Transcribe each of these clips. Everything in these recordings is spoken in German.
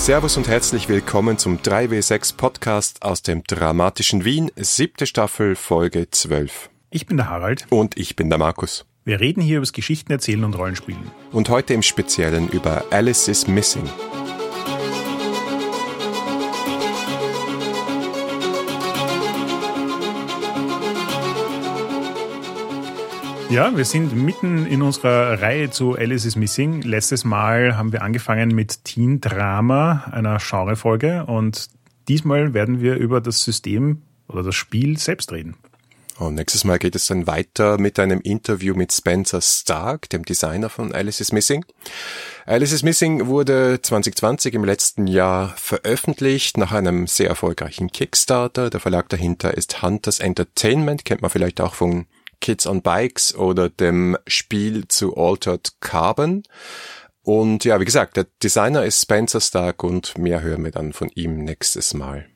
Servus und herzlich willkommen zum 3W6 Podcast aus dem dramatischen Wien, siebte Staffel, Folge 12. Ich bin der Harald. Und ich bin der Markus. Wir reden hier über das Geschichten erzählen und Rollenspielen. Und heute im Speziellen über Alice is Missing. Ja, wir sind mitten in unserer Reihe zu Alice is Missing. Letztes Mal haben wir angefangen mit Teen Drama, einer Genrefolge. Und diesmal werden wir über das System oder das Spiel selbst reden. Und nächstes Mal geht es dann weiter mit einem Interview mit Spencer Stark, dem Designer von Alice is Missing. Alice is Missing wurde 2020 im letzten Jahr veröffentlicht nach einem sehr erfolgreichen Kickstarter. Der Verlag dahinter ist Hunters Entertainment, kennt man vielleicht auch von Kids on Bikes oder dem Spiel zu Altered Carbon. Und ja, wie gesagt, der Designer ist Spencer Stark und mehr hören wir dann von ihm nächstes Mal.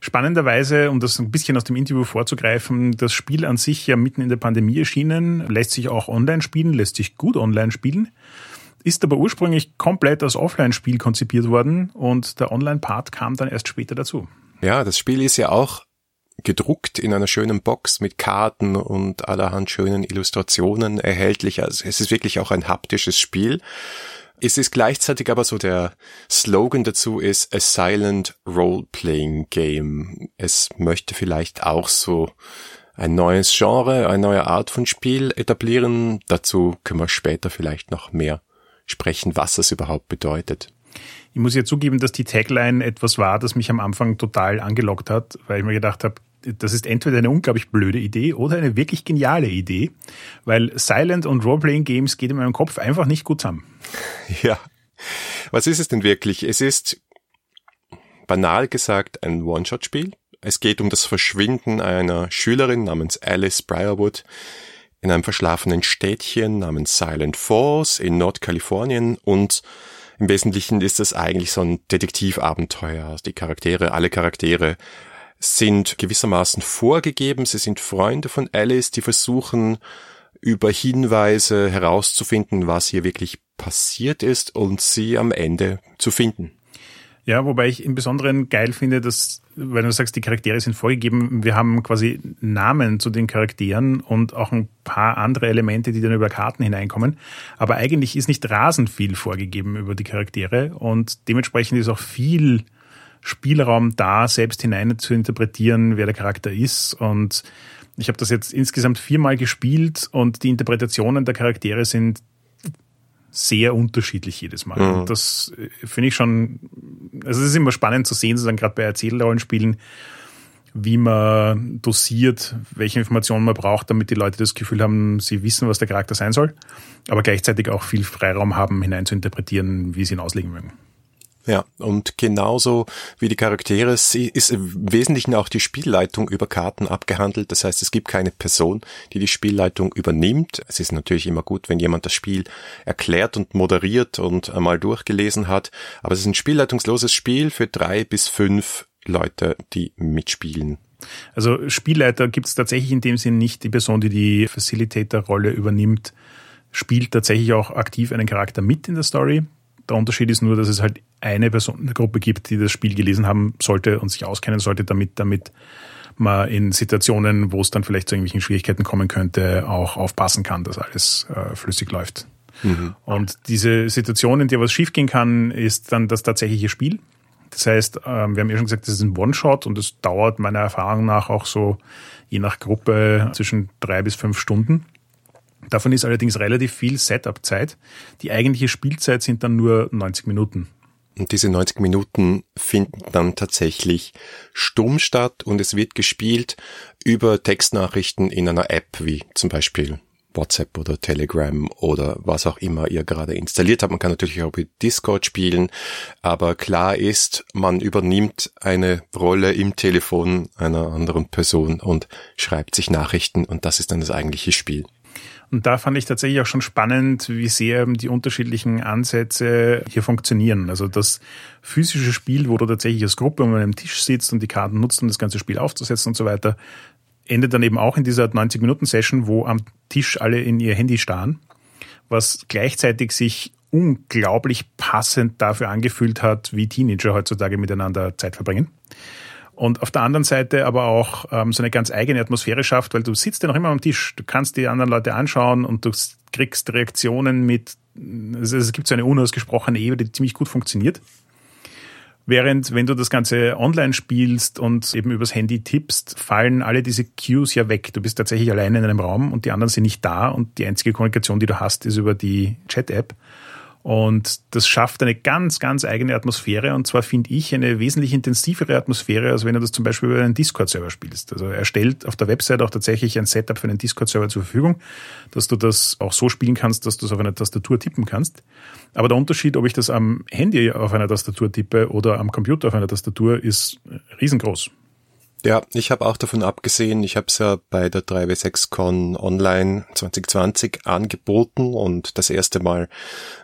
Spannenderweise, um das ein bisschen aus dem Interview vorzugreifen, das Spiel an sich ja mitten in der Pandemie erschienen, lässt sich auch online spielen, lässt sich gut online spielen, ist aber ursprünglich komplett als Offline-Spiel konzipiert worden und der Online-Part kam dann erst später dazu. Ja, das Spiel ist ja auch gedruckt in einer schönen Box mit Karten und allerhand schönen Illustrationen erhältlich. Also es ist wirklich auch ein haptisches Spiel. Es ist gleichzeitig aber so der Slogan dazu ist a silent role-playing game. Es möchte vielleicht auch so ein neues Genre, eine neue Art von Spiel etablieren. Dazu können wir später vielleicht noch mehr sprechen, was das überhaupt bedeutet. Ich muss ja zugeben, dass die Tagline etwas war, das mich am Anfang total angelockt hat, weil ich mir gedacht habe, das ist entweder eine unglaublich blöde Idee oder eine wirklich geniale Idee, weil Silent und Roleplaying Games geht in meinem Kopf einfach nicht gut zusammen. Ja. Was ist es denn wirklich? Es ist banal gesagt ein One-Shot-Spiel. Es geht um das Verschwinden einer Schülerin namens Alice Briarwood in einem verschlafenen Städtchen namens Silent Falls in Nordkalifornien und im Wesentlichen ist es eigentlich so ein Detektivabenteuer. Also die Charaktere, alle Charaktere sind gewissermaßen vorgegeben. Sie sind Freunde von Alice, die versuchen über Hinweise herauszufinden, was hier wirklich passiert ist und sie am Ende zu finden. Ja, wobei ich im Besonderen geil finde, dass, weil du sagst, die Charaktere sind vorgegeben, wir haben quasi Namen zu den Charakteren und auch ein paar andere Elemente, die dann über Karten hineinkommen. Aber eigentlich ist nicht rasend viel vorgegeben über die Charaktere und dementsprechend ist auch viel Spielraum da, selbst hinein zu interpretieren, wer der Charakter ist. Und ich habe das jetzt insgesamt viermal gespielt und die Interpretationen der Charaktere sind sehr unterschiedlich jedes Mal. Mhm. Und das äh, finde ich schon, also es ist immer spannend zu sehen, sozusagen gerade bei Erzählrollenspielen, wie man dosiert, welche Informationen man braucht, damit die Leute das Gefühl haben, sie wissen, was der Charakter sein soll, aber gleichzeitig auch viel Freiraum haben, hinein zu interpretieren, wie sie ihn auslegen mögen. Ja, und genauso wie die Charaktere ist im Wesentlichen auch die Spielleitung über Karten abgehandelt. Das heißt, es gibt keine Person, die die Spielleitung übernimmt. Es ist natürlich immer gut, wenn jemand das Spiel erklärt und moderiert und einmal durchgelesen hat. Aber es ist ein spielleitungsloses Spiel für drei bis fünf Leute, die mitspielen. Also Spielleiter gibt es tatsächlich in dem Sinn nicht. Die Person, die die Facilitator-Rolle übernimmt, spielt tatsächlich auch aktiv einen Charakter mit in der Story. Der Unterschied ist nur, dass es halt eine Person in der Gruppe gibt, die das Spiel gelesen haben sollte und sich auskennen sollte, damit, damit man in Situationen, wo es dann vielleicht zu irgendwelchen Schwierigkeiten kommen könnte, auch aufpassen kann, dass alles äh, flüssig läuft. Mhm. Und diese Situation, in der was schiefgehen kann, ist dann das tatsächliche Spiel. Das heißt, ähm, wir haben ja schon gesagt, das ist ein One-Shot und es dauert meiner Erfahrung nach auch so je nach Gruppe zwischen drei bis fünf Stunden. Davon ist allerdings relativ viel Setup-Zeit. Die eigentliche Spielzeit sind dann nur 90 Minuten. Und diese 90 Minuten finden dann tatsächlich stumm statt und es wird gespielt über Textnachrichten in einer App wie zum Beispiel WhatsApp oder Telegram oder was auch immer ihr gerade installiert habt. Man kann natürlich auch mit Discord spielen, aber klar ist, man übernimmt eine Rolle im Telefon einer anderen Person und schreibt sich Nachrichten und das ist dann das eigentliche Spiel. Und da fand ich tatsächlich auch schon spannend, wie sehr die unterschiedlichen Ansätze hier funktionieren. Also das physische Spiel, wo du tatsächlich als Gruppe an einem Tisch sitzt und die Karten nutzt, um das ganze Spiel aufzusetzen und so weiter, endet dann eben auch in dieser 90-Minuten-Session, wo am Tisch alle in ihr Handy starren, was gleichzeitig sich unglaublich passend dafür angefühlt hat, wie Teenager heutzutage miteinander Zeit verbringen. Und auf der anderen Seite aber auch ähm, so eine ganz eigene Atmosphäre schafft, weil du sitzt ja noch immer am Tisch, du kannst die anderen Leute anschauen und du kriegst Reaktionen mit, also es gibt so eine unausgesprochene Ebene, die ziemlich gut funktioniert. Während wenn du das Ganze online spielst und eben übers Handy tippst, fallen alle diese Cues ja weg. Du bist tatsächlich alleine in einem Raum und die anderen sind nicht da und die einzige Kommunikation, die du hast, ist über die Chat-App. Und das schafft eine ganz, ganz eigene Atmosphäre. Und zwar finde ich eine wesentlich intensivere Atmosphäre, als wenn du das zum Beispiel über einen Discord-Server spielst. Also er stellt auf der Website auch tatsächlich ein Setup für einen Discord-Server zur Verfügung, dass du das auch so spielen kannst, dass du es auf einer Tastatur tippen kannst. Aber der Unterschied, ob ich das am Handy auf einer Tastatur tippe oder am Computer auf einer Tastatur, ist riesengroß. Ja, ich habe auch davon abgesehen, ich habe es ja bei der 3W6Con Online 2020 angeboten und das erste Mal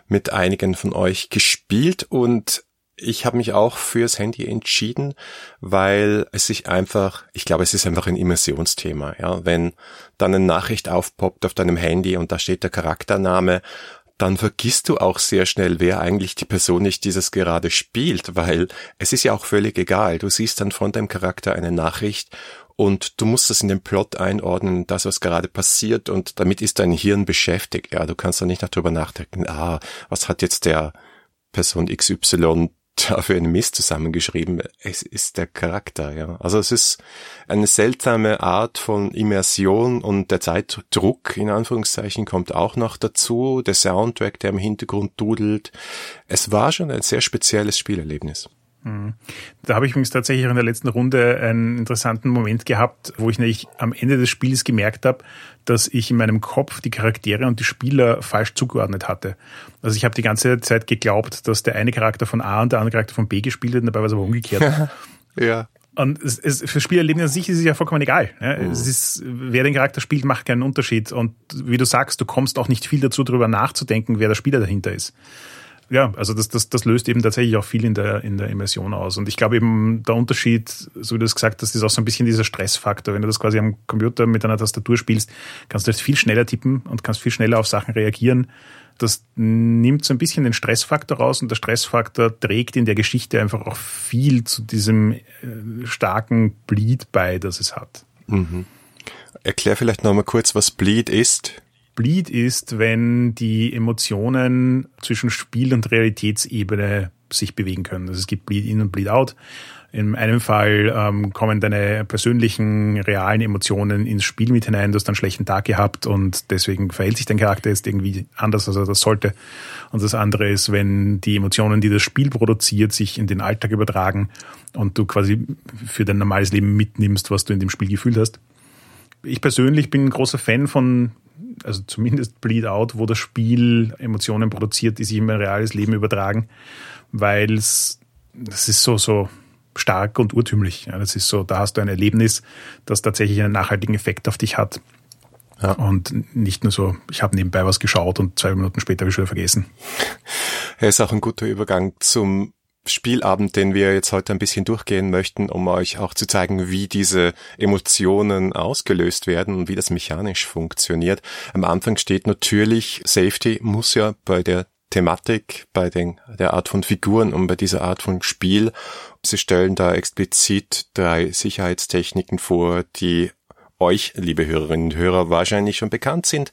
mit einigen von euch gespielt und ich habe mich auch fürs Handy entschieden, weil es sich einfach, ich glaube, es ist einfach ein Immersionsthema. Ja, wenn dann eine Nachricht aufpoppt auf deinem Handy und da steht der Charaktername, dann vergisst du auch sehr schnell, wer eigentlich die Person ist, die das gerade spielt, weil es ist ja auch völlig egal. Du siehst dann von deinem Charakter eine Nachricht und du musst das in den Plot einordnen, das, was gerade passiert und damit ist dein Hirn beschäftigt. Ja, du kannst dann nicht noch drüber nachdenken, ah, was hat jetzt der Person XY dafür einen Mist zusammengeschrieben. Es ist der Charakter, ja. Also es ist eine seltsame Art von Immersion und der Zeitdruck, in Anführungszeichen, kommt auch noch dazu. Der Soundtrack, der im Hintergrund dudelt. Es war schon ein sehr spezielles Spielerlebnis. Mhm. Da habe ich übrigens tatsächlich in der letzten Runde einen interessanten Moment gehabt, wo ich nämlich am Ende des Spiels gemerkt habe, dass ich in meinem Kopf die Charaktere und die Spieler falsch zugeordnet hatte. Also ich habe die ganze Zeit geglaubt, dass der eine Charakter von A und der andere Charakter von B gespielt wird, dabei war es aber umgekehrt. ja. Und es, es, für Spielerleben an sich ist es ja vollkommen egal. Ja. Mhm. Es ist, wer den Charakter spielt, macht keinen Unterschied. Und wie du sagst, du kommst auch nicht viel dazu, darüber nachzudenken, wer der Spieler dahinter ist ja, also das, das, das löst eben tatsächlich auch viel in der, in der Immersion aus. Und ich glaube eben, der Unterschied, so wie du es gesagt hast, ist auch so ein bisschen dieser Stressfaktor. Wenn du das quasi am Computer mit einer Tastatur spielst, kannst du jetzt viel schneller tippen und kannst viel schneller auf Sachen reagieren. Das nimmt so ein bisschen den Stressfaktor raus und der Stressfaktor trägt in der Geschichte einfach auch viel zu diesem äh, starken Bleed bei, das es hat. Mhm. Erklär vielleicht nochmal kurz, was Bleed ist. Bleed ist, wenn die Emotionen zwischen Spiel- und Realitätsebene sich bewegen können. Also es gibt Bleed in und Bleed out. In einem Fall ähm, kommen deine persönlichen, realen Emotionen ins Spiel mit hinein. Du hast einen schlechten Tag gehabt und deswegen verhält sich dein Charakter jetzt irgendwie anders, als er das sollte. Und das andere ist, wenn die Emotionen, die das Spiel produziert, sich in den Alltag übertragen und du quasi für dein normales Leben mitnimmst, was du in dem Spiel gefühlt hast. Ich persönlich bin ein großer Fan von also zumindest Bleed Out, wo das Spiel Emotionen produziert, die sich in mein reales Leben übertragen, weil es, das ist so, so stark und urtümlich. Ja, das ist so, da hast du ein Erlebnis, das tatsächlich einen nachhaltigen Effekt auf dich hat. Ja. Und nicht nur so, ich habe nebenbei was geschaut und zwei Minuten später habe ich schon wieder vergessen. Er ist auch ein guter Übergang zum Spielabend, den wir jetzt heute ein bisschen durchgehen möchten, um euch auch zu zeigen, wie diese Emotionen ausgelöst werden und wie das mechanisch funktioniert. Am Anfang steht natürlich, Safety muss ja bei der Thematik, bei den, der Art von Figuren und bei dieser Art von Spiel. Sie stellen da explizit drei Sicherheitstechniken vor, die euch, liebe Hörerinnen und Hörer, wahrscheinlich schon bekannt sind.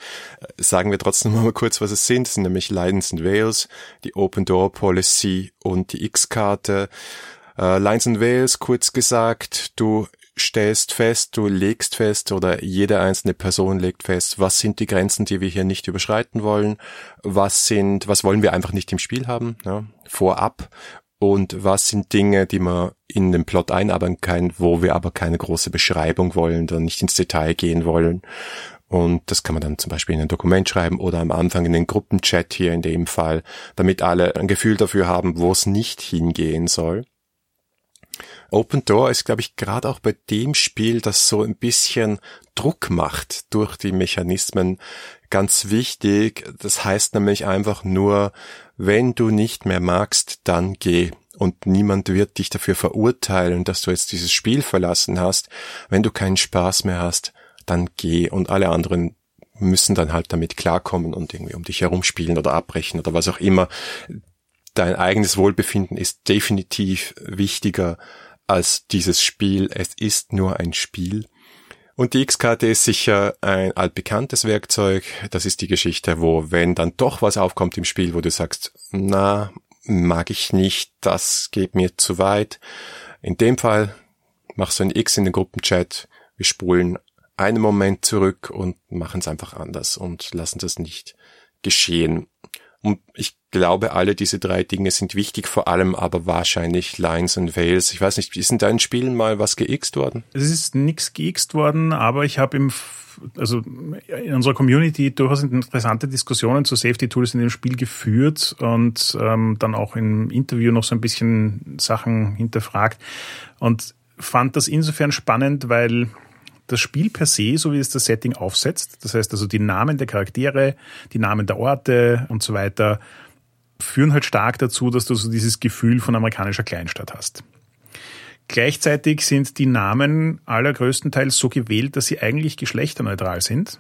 Sagen wir trotzdem mal kurz, was es sind. Es sind nämlich Lines and Veils, die Open Door Policy und die X-Karte. Äh, Lines and Veils, kurz gesagt, du stellst fest, du legst fest oder jede einzelne Person legt fest, was sind die Grenzen, die wir hier nicht überschreiten wollen, was sind, was wollen wir einfach nicht im Spiel haben, ja, vorab und was sind Dinge, die man in den Plot einarbeiten kann, wo wir aber keine große Beschreibung wollen, dann nicht ins Detail gehen wollen. Und das kann man dann zum Beispiel in ein Dokument schreiben oder am Anfang in den Gruppenchat hier in dem Fall, damit alle ein Gefühl dafür haben, wo es nicht hingehen soll. Open Door ist, glaube ich, gerade auch bei dem Spiel, das so ein bisschen Druck macht durch die Mechanismen, ganz wichtig. Das heißt nämlich einfach nur, wenn du nicht mehr magst, dann geh. Und niemand wird dich dafür verurteilen, dass du jetzt dieses Spiel verlassen hast. Wenn du keinen Spaß mehr hast, dann geh. Und alle anderen müssen dann halt damit klarkommen und irgendwie um dich herumspielen oder abbrechen oder was auch immer. Dein eigenes Wohlbefinden ist definitiv wichtiger als dieses Spiel. Es ist nur ein Spiel. Und die X-Karte ist sicher ein altbekanntes Werkzeug. Das ist die Geschichte, wo wenn dann doch was aufkommt im Spiel, wo du sagst, na, mag ich nicht, das geht mir zu weit. In dem Fall machst du ein X in den Gruppenchat, wir spulen einen Moment zurück und machen es einfach anders und lassen das nicht geschehen. Und ich glaube, alle diese drei Dinge sind wichtig, vor allem aber wahrscheinlich Lines und Veils. Ich weiß nicht, ist in deinen Spielen mal was geixt worden? Es ist nichts geixt worden, aber ich habe im also in unserer Community durchaus interessante Diskussionen zu Safety Tools in dem Spiel geführt und ähm, dann auch im Interview noch so ein bisschen Sachen hinterfragt und fand das insofern spannend, weil das Spiel per se, so wie es das Setting aufsetzt, das heißt also die Namen der Charaktere, die Namen der Orte und so weiter, führen halt stark dazu, dass du so dieses Gefühl von amerikanischer Kleinstadt hast. Gleichzeitig sind die Namen allergrößtenteils so gewählt, dass sie eigentlich geschlechterneutral sind.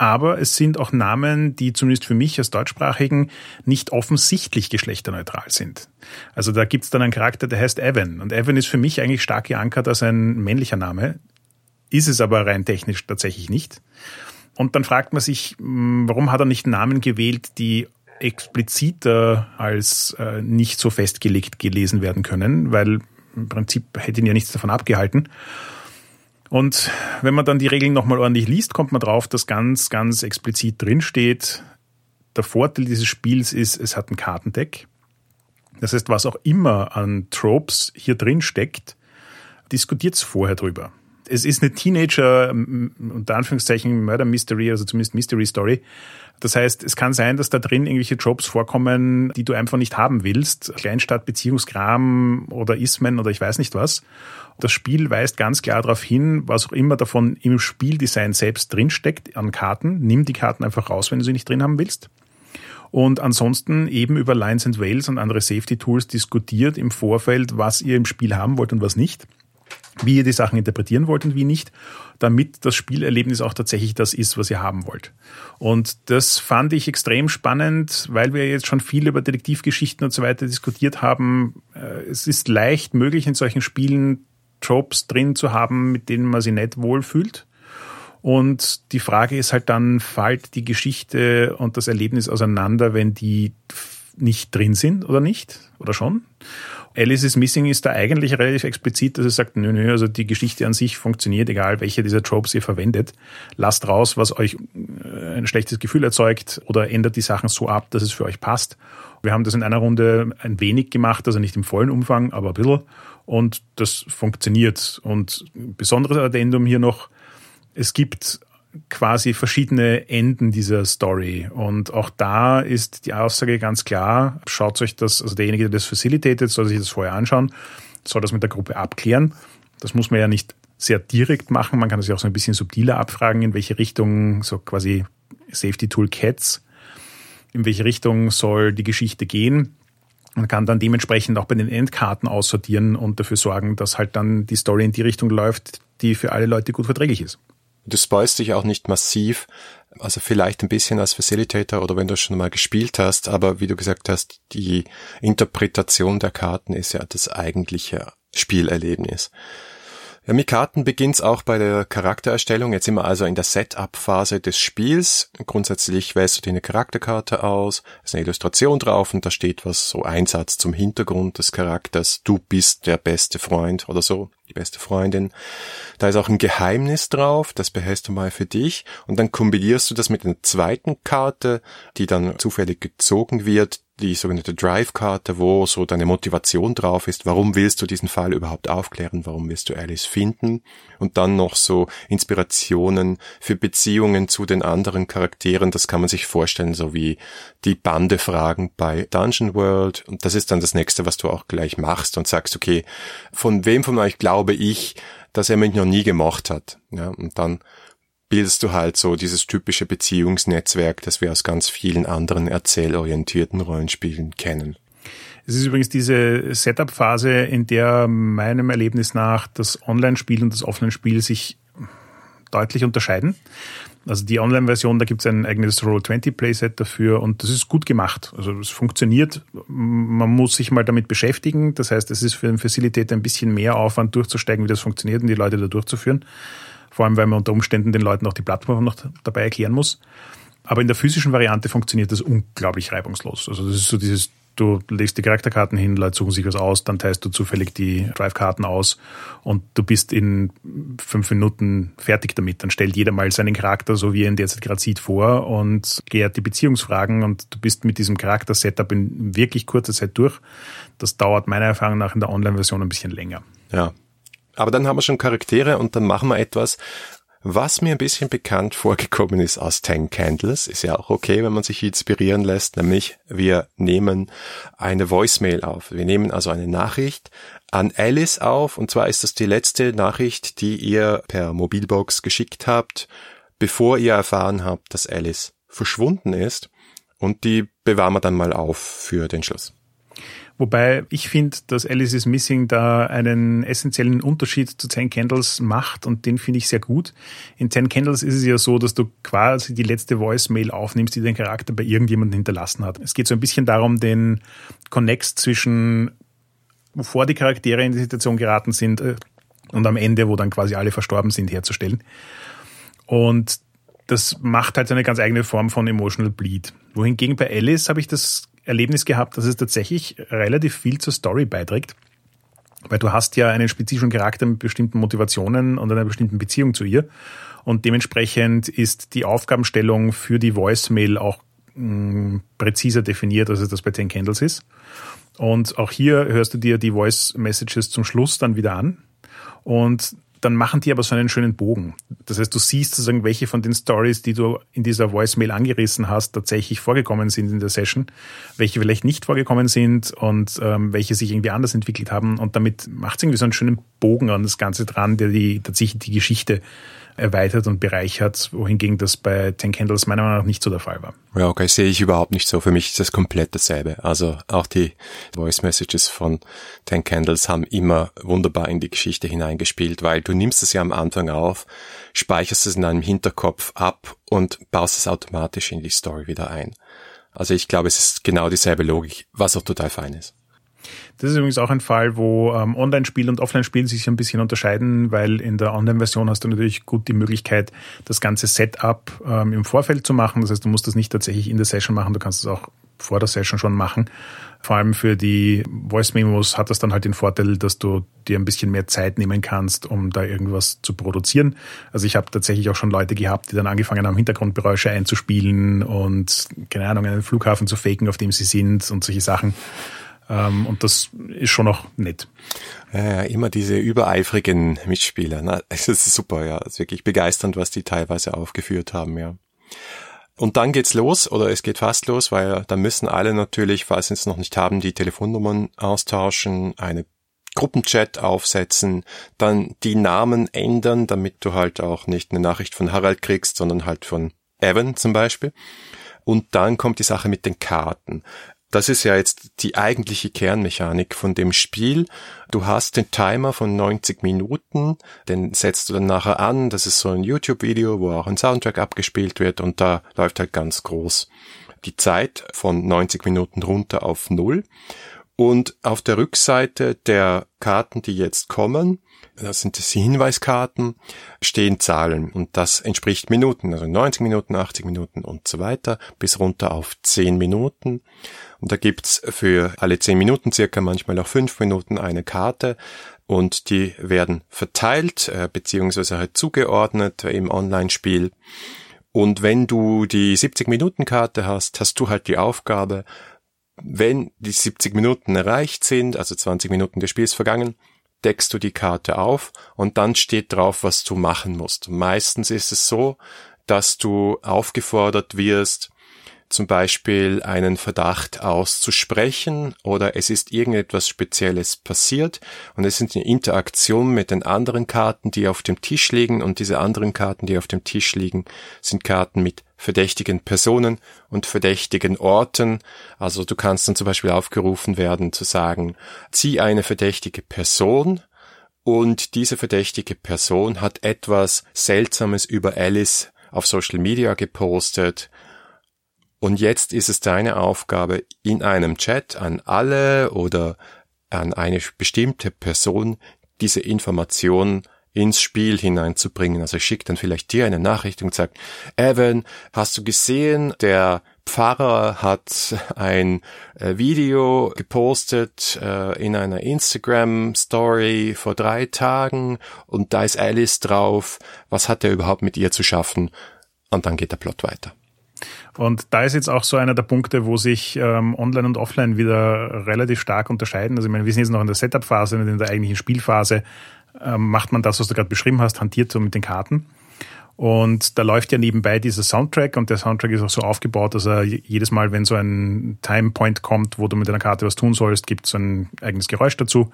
Aber es sind auch Namen, die zumindest für mich als Deutschsprachigen nicht offensichtlich geschlechterneutral sind. Also da gibt's dann einen Charakter, der heißt Evan. Und Evan ist für mich eigentlich stark geankert als ein männlicher Name ist es aber rein technisch tatsächlich nicht. Und dann fragt man sich, hm, warum hat er nicht Namen gewählt, die expliziter als äh, nicht so festgelegt gelesen werden können, weil im Prinzip hätte ihn ja nichts davon abgehalten. Und wenn man dann die Regeln nochmal ordentlich liest, kommt man drauf, dass ganz, ganz explizit drinsteht, der Vorteil dieses Spiels ist, es hat ein Kartendeck. Das heißt, was auch immer an Tropes hier drin steckt, diskutiert es vorher drüber es ist eine Teenager, unter Anführungszeichen Murder Mystery, also zumindest Mystery Story. Das heißt, es kann sein, dass da drin irgendwelche Jobs vorkommen, die du einfach nicht haben willst. Kleinstadt, Beziehungskram oder Ismen oder ich weiß nicht was. Das Spiel weist ganz klar darauf hin, was auch immer davon im Spieldesign selbst drinsteckt an Karten. Nimm die Karten einfach raus, wenn du sie nicht drin haben willst. Und ansonsten eben über Lines and Wales und andere Safety Tools diskutiert im Vorfeld, was ihr im Spiel haben wollt und was nicht wie ihr die Sachen interpretieren wollt und wie nicht, damit das Spielerlebnis auch tatsächlich das ist, was ihr haben wollt. Und das fand ich extrem spannend, weil wir jetzt schon viel über Detektivgeschichten und so weiter diskutiert haben. Äh, es ist leicht möglich, in solchen Spielen Tropes drin zu haben, mit denen man sich nicht wohlfühlt. Und die Frage ist halt dann, fällt die Geschichte und das Erlebnis auseinander, wenn die nicht drin sind oder nicht? Oder schon? Alice is Missing ist da eigentlich relativ explizit, dass es sagt, nö, nö, also die Geschichte an sich funktioniert, egal welche dieser Tropes ihr verwendet. Lasst raus, was euch äh, ein schlechtes Gefühl erzeugt oder ändert die Sachen so ab, dass es für euch passt. Wir haben das in einer Runde ein wenig gemacht, also nicht im vollen Umfang, aber ein bisschen. Und das funktioniert. Und besonderes Addendum hier noch, es gibt quasi verschiedene Enden dieser Story. Und auch da ist die Aussage ganz klar, schaut euch das, also derjenige, der das facilitated, soll sich das vorher anschauen, soll das mit der Gruppe abklären. Das muss man ja nicht sehr direkt machen, man kann das ja auch so ein bisschen subtiler abfragen, in welche Richtung so quasi Safety Tool Cats, in welche Richtung soll die Geschichte gehen. Man kann dann dementsprechend auch bei den Endkarten aussortieren und dafür sorgen, dass halt dann die Story in die Richtung läuft, die für alle Leute gut verträglich ist. Du spoilst dich auch nicht massiv, also vielleicht ein bisschen als Facilitator oder wenn du schon mal gespielt hast, aber wie du gesagt hast, die Interpretation der Karten ist ja das eigentliche Spielerlebnis. Ja, mit Karten beginnt's auch bei der Charaktererstellung. Jetzt sind wir also in der Setup-Phase des Spiels. Grundsätzlich wählst du dir eine Charakterkarte aus, ist eine Illustration drauf und da steht was, so Einsatz zum Hintergrund des Charakters. Du bist der beste Freund oder so, die beste Freundin. Da ist auch ein Geheimnis drauf, das behältst du mal für dich und dann kombinierst du das mit einer zweiten Karte, die dann zufällig gezogen wird, die sogenannte Drive-Karte, wo so deine Motivation drauf ist. Warum willst du diesen Fall überhaupt aufklären? Warum willst du Alice finden? Und dann noch so Inspirationen für Beziehungen zu den anderen Charakteren. Das kann man sich vorstellen, so wie die Bande-Fragen bei Dungeon World. Und das ist dann das nächste, was du auch gleich machst und sagst, okay, von wem von euch glaube ich, dass er mich noch nie gemocht hat? Ja, und dann bildest du halt so dieses typische Beziehungsnetzwerk, das wir aus ganz vielen anderen erzählorientierten Rollenspielen kennen. Es ist übrigens diese Setup-Phase, in der meinem Erlebnis nach das Online-Spiel und das Offline-Spiel sich deutlich unterscheiden. Also die Online-Version, da gibt es ein eigenes Roll20-Playset dafür und das ist gut gemacht. Also es funktioniert. Man muss sich mal damit beschäftigen. Das heißt, es ist für den Facilitator ein bisschen mehr Aufwand durchzusteigen, wie das funktioniert und die Leute da durchzuführen. Vor allem, weil man unter Umständen den Leuten auch die Plattform noch dabei erklären muss. Aber in der physischen Variante funktioniert das unglaublich reibungslos. Also das ist so dieses du legst die Charakterkarten hin, Leute suchen sich was aus, dann teilst du zufällig die Drive-Karten aus und du bist in fünf Minuten fertig damit. Dann stellt jeder mal seinen Charakter, so wie er ihn derzeit gerade sieht, vor und klärt die Beziehungsfragen und du bist mit diesem Charakter-Setup in wirklich kurzer Zeit durch. Das dauert meiner Erfahrung nach in der Online-Version ein bisschen länger. Ja, aber dann haben wir schon Charaktere und dann machen wir etwas, was mir ein bisschen bekannt vorgekommen ist aus Ten Candles, ist ja auch okay, wenn man sich inspirieren lässt, nämlich wir nehmen eine Voicemail auf. Wir nehmen also eine Nachricht an Alice auf und zwar ist das die letzte Nachricht, die ihr per Mobilbox geschickt habt, bevor ihr erfahren habt, dass Alice verschwunden ist und die bewahren wir dann mal auf für den Schluss. Wobei ich finde, dass Alice is Missing da einen essentiellen Unterschied zu Ten Candles macht und den finde ich sehr gut. In Ten Candles ist es ja so, dass du quasi die letzte Voicemail aufnimmst, die dein Charakter bei irgendjemandem hinterlassen hat. Es geht so ein bisschen darum, den Connext zwischen bevor die Charaktere in die Situation geraten sind äh, und am Ende, wo dann quasi alle verstorben sind, herzustellen. Und das macht halt eine ganz eigene Form von Emotional Bleed. Wohingegen bei Alice habe ich das Erlebnis gehabt, dass es tatsächlich relativ viel zur Story beiträgt. Weil du hast ja einen spezifischen Charakter mit bestimmten Motivationen und einer bestimmten Beziehung zu ihr. Und dementsprechend ist die Aufgabenstellung für die Voicemail auch mm, präziser definiert, als es das bei Ten Candles ist. Und auch hier hörst du dir die Voice Messages zum Schluss dann wieder an. Und dann machen die aber so einen schönen Bogen. Das heißt, du siehst sozusagen, welche von den Stories, die du in dieser Voicemail angerissen hast, tatsächlich vorgekommen sind in der Session, welche vielleicht nicht vorgekommen sind und ähm, welche sich irgendwie anders entwickelt haben. Und damit macht es irgendwie so einen schönen Bogen an das Ganze dran, der die tatsächlich die Geschichte erweitert und bereichert, wohingegen das bei Ten Candles meiner Meinung nach nicht so der Fall war. Ja, okay, sehe ich überhaupt nicht so. Für mich ist das komplett dasselbe. Also auch die Voice Messages von Ten Candles haben immer wunderbar in die Geschichte hineingespielt, weil du nimmst es ja am Anfang auf, speicherst es in deinem Hinterkopf ab und baust es automatisch in die Story wieder ein. Also ich glaube, es ist genau dieselbe Logik, was auch total fein ist. Das ist übrigens auch ein Fall, wo ähm, Online-Spiel und Offline-Spiel sich ein bisschen unterscheiden, weil in der Online-Version hast du natürlich gut die Möglichkeit, das ganze Setup ähm, im Vorfeld zu machen. Das heißt, du musst das nicht tatsächlich in der Session machen, du kannst es auch vor der Session schon machen. Vor allem für die Voice Memos hat das dann halt den Vorteil, dass du dir ein bisschen mehr Zeit nehmen kannst, um da irgendwas zu produzieren. Also ich habe tatsächlich auch schon Leute gehabt, die dann angefangen haben, Hintergrundgeräusche einzuspielen und keine Ahnung, einen Flughafen zu faken, auf dem sie sind und solche Sachen. Ähm, und das ist schon noch nett. Ja, immer diese übereifrigen Mitspieler. Na, es ist super, ja. Es ist wirklich begeisternd, was die teilweise aufgeführt haben, ja. Und dann geht's los, oder es geht fast los, weil da müssen alle natürlich, falls sie es noch nicht haben, die Telefonnummern austauschen, eine Gruppenchat aufsetzen, dann die Namen ändern, damit du halt auch nicht eine Nachricht von Harald kriegst, sondern halt von Evan zum Beispiel. Und dann kommt die Sache mit den Karten. Das ist ja jetzt die eigentliche Kernmechanik von dem Spiel. Du hast den Timer von 90 Minuten, den setzt du dann nachher an. Das ist so ein YouTube-Video, wo auch ein Soundtrack abgespielt wird und da läuft halt ganz groß die Zeit von 90 Minuten runter auf Null. Und auf der Rückseite der Karten, die jetzt kommen, das sind die Hinweiskarten, stehen Zahlen und das entspricht Minuten, also 90 Minuten, 80 Minuten und so weiter, bis runter auf 10 Minuten. Und da gibt's für alle 10 Minuten circa, manchmal auch 5 Minuten eine Karte und die werden verteilt, äh, beziehungsweise halt zugeordnet im Online-Spiel. Und wenn du die 70-Minuten-Karte hast, hast du halt die Aufgabe, wenn die 70 Minuten erreicht sind, also 20 Minuten des Spiels vergangen, deckst du die Karte auf und dann steht drauf, was du machen musst. Meistens ist es so, dass du aufgefordert wirst, zum Beispiel einen Verdacht auszusprechen oder es ist irgendetwas Spezielles passiert und es sind eine Interaktion mit den anderen Karten, die auf dem Tisch liegen und diese anderen Karten, die auf dem Tisch liegen, sind Karten mit verdächtigen Personen und verdächtigen Orten. Also du kannst dann zum Beispiel aufgerufen werden zu sagen, zieh eine verdächtige Person und diese verdächtige Person hat etwas Seltsames über Alice auf Social Media gepostet. Und jetzt ist es deine Aufgabe, in einem Chat an alle oder an eine bestimmte Person diese Information ins Spiel hineinzubringen. Also ich schicke dann vielleicht dir eine Nachricht und sage, Evan, hast du gesehen, der Pfarrer hat ein äh, Video gepostet äh, in einer Instagram Story vor drei Tagen und da ist Alice drauf. Was hat er überhaupt mit ihr zu schaffen? Und dann geht der Plot weiter. Und da ist jetzt auch so einer der Punkte, wo sich ähm, Online und Offline wieder relativ stark unterscheiden. Also ich meine, wir sind jetzt noch in der Setup-Phase, nicht in der eigentlichen Spielphase. Ähm, macht man das, was du gerade beschrieben hast, hantiert so mit den Karten. Und da läuft ja nebenbei dieser Soundtrack und der Soundtrack ist auch so aufgebaut, dass er jedes Mal, wenn so ein Time Point kommt, wo du mit einer Karte was tun sollst, gibt es ein eigenes Geräusch dazu.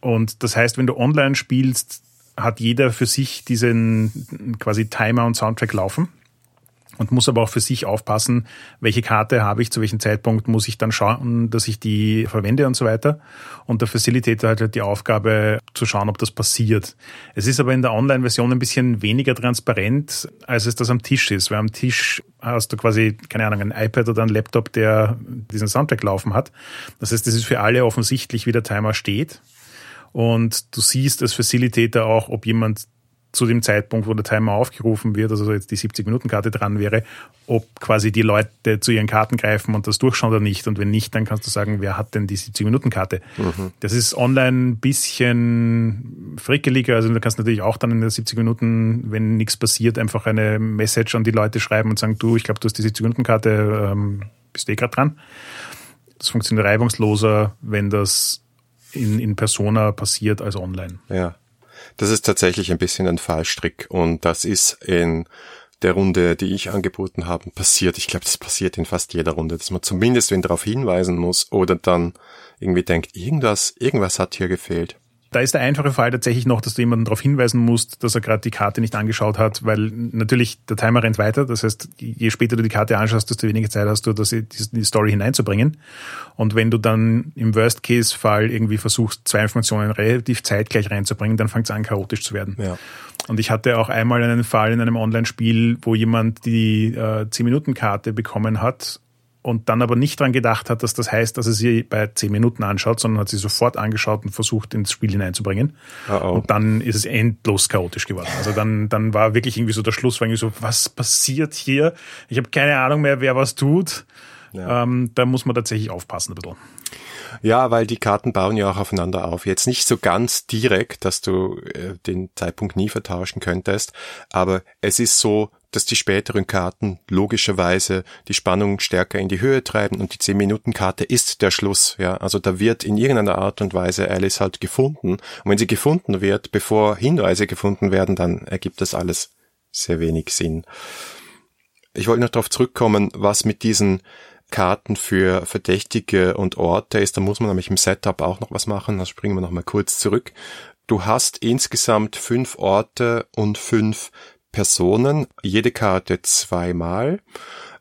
Und das heißt, wenn du online spielst, hat jeder für sich diesen quasi Timer und Soundtrack laufen und muss aber auch für sich aufpassen, welche Karte habe ich, zu welchem Zeitpunkt muss ich dann schauen, dass ich die verwende und so weiter. Und der Facilitator hat halt die Aufgabe zu schauen, ob das passiert. Es ist aber in der Online-Version ein bisschen weniger transparent, als es das am Tisch ist, weil am Tisch hast du quasi, keine Ahnung, ein iPad oder ein Laptop, der diesen Soundtrack laufen hat. Das heißt, es ist für alle offensichtlich, wie der Timer steht. Und du siehst als Facilitator auch, ob jemand zu dem Zeitpunkt, wo der Timer aufgerufen wird, also jetzt die 70-Minuten-Karte dran wäre, ob quasi die Leute zu ihren Karten greifen und das durchschauen oder nicht. Und wenn nicht, dann kannst du sagen, wer hat denn die 70-Minuten-Karte? Mhm. Das ist online ein bisschen frickeliger. Also du kannst natürlich auch dann in den 70 Minuten, wenn nichts passiert, einfach eine Message an die Leute schreiben und sagen, du, ich glaube, du hast die 70-Minuten-Karte, ähm, bist eh gerade dran. Das funktioniert reibungsloser, wenn das in, in Persona passiert als online. Ja. Das ist tatsächlich ein bisschen ein Fallstrick und das ist in der Runde, die ich angeboten habe, passiert. Ich glaube, das passiert in fast jeder Runde, dass man zumindest wen darauf hinweisen muss oder dann irgendwie denkt, irgendwas, irgendwas hat hier gefehlt. Da ist der einfache Fall tatsächlich noch, dass du jemanden darauf hinweisen musst, dass er gerade die Karte nicht angeschaut hat, weil natürlich der Timer rennt weiter. Das heißt, je später du die Karte anschaust, desto weniger Zeit hast du, das in die Story hineinzubringen. Und wenn du dann im Worst-Case-Fall irgendwie versuchst, zwei Informationen relativ zeitgleich reinzubringen, dann fängt es an, chaotisch zu werden. Ja. Und ich hatte auch einmal einen Fall in einem Online-Spiel, wo jemand die äh, 10-Minuten-Karte bekommen hat und dann aber nicht dran gedacht hat, dass das heißt, dass er sie bei zehn Minuten anschaut, sondern hat sie sofort angeschaut und versucht, ins Spiel hineinzubringen. Oh oh. Und dann ist es endlos chaotisch geworden. Also dann, dann war wirklich irgendwie so der Schluss, war irgendwie so, was passiert hier? Ich habe keine Ahnung mehr, wer was tut. Ja. Ähm, da muss man tatsächlich aufpassen ein bisschen. Ja, weil die Karten bauen ja auch aufeinander auf. Jetzt nicht so ganz direkt, dass du äh, den Zeitpunkt nie vertauschen könntest, aber es ist so, dass die späteren Karten logischerweise die Spannung stärker in die Höhe treiben und die 10-Minuten-Karte ist der Schluss. Ja, also da wird in irgendeiner Art und Weise Alice halt gefunden. Und wenn sie gefunden wird, bevor Hinweise gefunden werden, dann ergibt das alles sehr wenig Sinn. Ich wollte noch darauf zurückkommen, was mit diesen Karten für Verdächtige und Orte ist. Da muss man nämlich im Setup auch noch was machen. Da springen wir noch mal kurz zurück. Du hast insgesamt fünf Orte und fünf Personen, jede Karte zweimal